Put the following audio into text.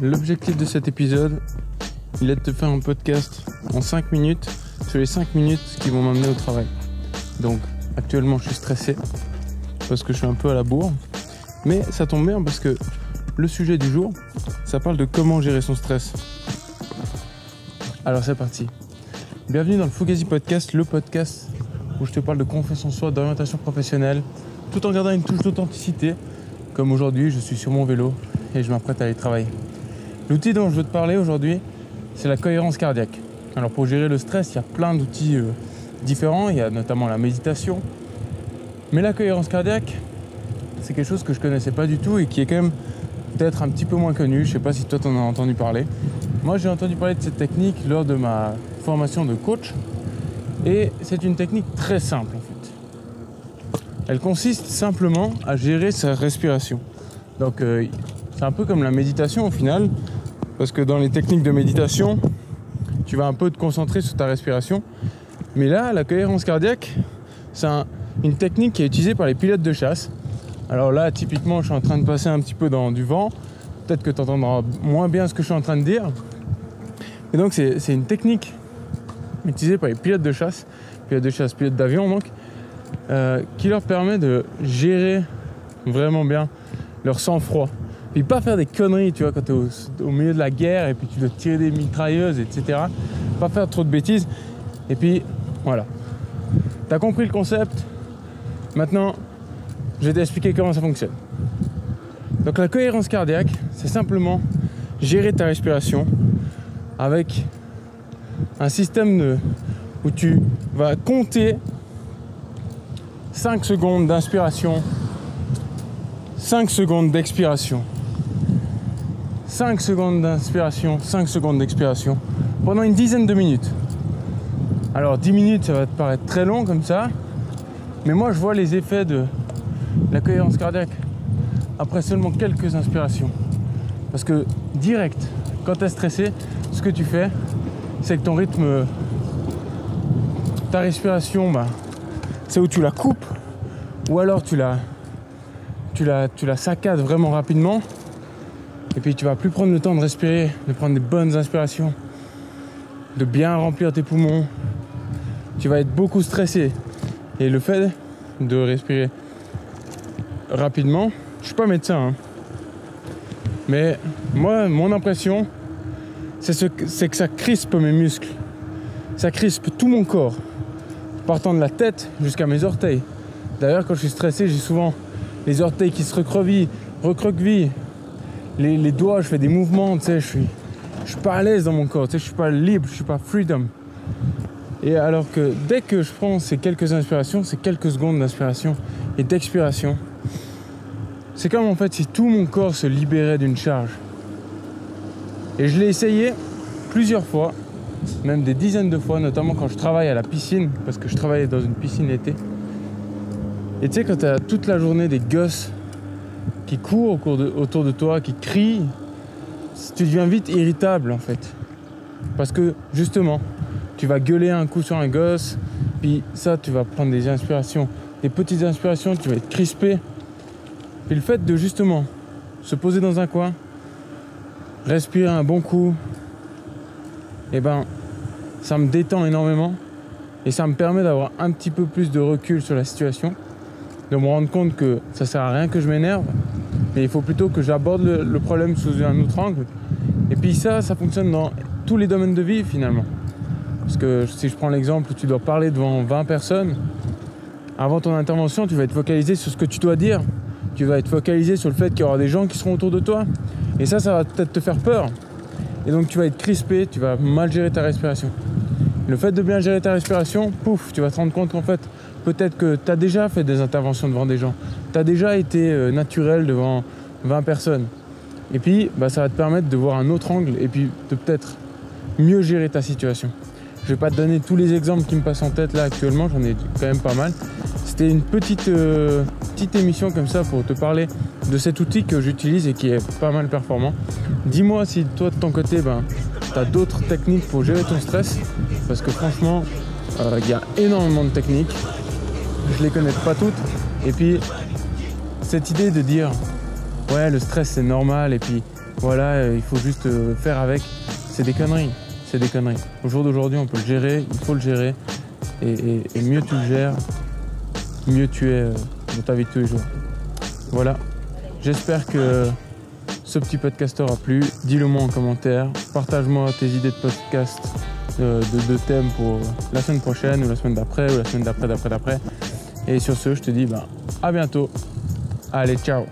L'objectif de cet épisode, il est de te faire un podcast en 5 minutes sur les 5 minutes qui vont m'amener au travail. Donc actuellement je suis stressé parce que je suis un peu à la bourre. Mais ça tombe bien parce que le sujet du jour, ça parle de comment gérer son stress. Alors c'est parti. Bienvenue dans le Fugazi Podcast, le podcast où je te parle de confiance en soi, d'orientation professionnelle, tout en gardant une touche d'authenticité. Comme aujourd'hui, je suis sur mon vélo et je m'apprête à aller travailler. L'outil dont je veux te parler aujourd'hui, c'est la cohérence cardiaque. Alors pour gérer le stress, il y a plein d'outils euh, différents, il y a notamment la méditation. Mais la cohérence cardiaque, c'est quelque chose que je connaissais pas du tout et qui est quand même peut-être un petit peu moins connu. Je sais pas si toi tu en as entendu parler. Moi j'ai entendu parler de cette technique lors de ma formation de coach et c'est une technique très simple en fait. Elle consiste simplement à gérer sa respiration. Donc euh, c'est un peu comme la méditation au final, parce que dans les techniques de méditation, tu vas un peu te concentrer sur ta respiration. Mais là, la cohérence cardiaque, c'est une technique qui est utilisée par les pilotes de chasse. Alors là, typiquement, je suis en train de passer un petit peu dans du vent. Peut-être que tu entendras moins bien ce que je suis en train de dire. Et donc, c'est une technique utilisée par les pilotes de chasse, pilotes de chasse, pilotes d'avion donc, euh, qui leur permet de gérer vraiment bien leur sang-froid. Puis pas faire des conneries, tu vois, quand tu es au, milieu de la guerre et puis tu dois tirer des mitrailleuses, etc. Pas faire trop de bêtises. Et puis, voilà. T'as compris le concept? Maintenant, je vais t'expliquer comment ça fonctionne. Donc la cohérence cardiaque, c'est simplement gérer ta respiration avec un système où tu vas compter 5 secondes d'inspiration, 5 secondes d'expiration. 5 secondes d'inspiration, 5 secondes d'expiration pendant une dizaine de minutes. Alors 10 minutes, ça va te paraître très long comme ça, mais moi je vois les effets de la cohérence cardiaque après seulement quelques inspirations. Parce que direct, quand tu es stressé, ce que tu fais, c'est que ton rythme, ta respiration, bah, c'est où tu la coupes, ou alors tu la, tu la, tu la saccades vraiment rapidement et puis tu vas plus prendre le temps de respirer, de prendre des bonnes inspirations, de bien remplir tes poumons. Tu vas être beaucoup stressé. Et le fait de respirer rapidement, je suis pas médecin, hein. mais moi, mon impression, c'est que ça crispe mes muscles. Ça crispe tout mon corps, partant de la tête jusqu'à mes orteils. D'ailleurs, quand je suis stressé, j'ai souvent les orteils qui se recroquevillent, recroquevillent les, doigts, je fais des mouvements, tu je suis, je suis pas à l'aise dans mon corps, tu sais, je suis pas libre, je suis pas freedom. Et alors que dès que je prends ces quelques inspirations, ces quelques secondes d'inspiration et d'expiration, c'est comme en fait si tout mon corps se libérait d'une charge. Et je l'ai essayé plusieurs fois, même des dizaines de fois, notamment quand je travaille à la piscine, parce que je travaillais dans une piscine l'été. Et tu sais, quand tu as toute la journée des gosses qui courent autour de toi, qui crient, tu deviens vite irritable en fait. Parce que justement, tu vas gueuler un coup sur un gosse, puis ça, tu vas prendre des inspirations, des petites inspirations, tu vas être crispé. Puis le fait de justement se poser dans un coin, respirer un bon coup, eh ben, ça me détend énormément et ça me permet d'avoir un petit peu plus de recul sur la situation, de me rendre compte que ça sert à rien que je m'énerve, mais il faut plutôt que j'aborde le, problème sous un autre angle. Et puis ça, ça fonctionne dans tous les domaines de vie finalement. Parce que si je prends l'exemple où tu dois parler devant 20 personnes, avant ton intervention, tu vas être focalisé sur ce que tu dois dire. Tu vas être focalisé sur le fait qu'il y aura des gens qui seront autour de toi. Et ça, ça va peut-être te faire peur. Et donc tu vas être crispé, tu vas mal gérer ta respiration. Le fait de bien gérer ta respiration, pouf, tu vas te rendre compte qu'en fait, peut-être que tu as déjà fait des interventions devant des gens. Tu as déjà été euh, naturel devant 20 personnes. Et puis, bah, ça va te permettre de voir un autre angle et puis de peut-être mieux gérer ta situation. Je vais pas te donner tous les exemples qui me passent en tête là actuellement, j'en ai quand même pas mal. C'était une petite, euh, petite émission comme ça pour te parler de cet outil que j'utilise et qui est pas mal performant. Dis-moi si toi de ton côté, ben, tu as d'autres techniques pour gérer ton stress, parce que franchement, euh, il y a énormément de techniques. je les connais pas toutes. Et puis, cette idée de dire, ouais, le stress c'est normal, et puis voilà, euh, il faut juste euh, faire avec, c'est des conneries. C'est des conneries. Au jour d'aujourd'hui, on peut le gérer, il faut le gérer. Et, mieux tu le gères, mieux tu es euh, dans ta vie de tous les jours. Voilà. J'espère que ce petit podcast t'aura plu. Dis-le moi en commentaire. Partage-moi tes idées de podcast, de, de, thèmes pour la semaine prochaine, ou la semaine d'après, ou la semaine d'après, d'après, d'après. Et sur ce, je te dis bah, à bientôt. Allez, ciao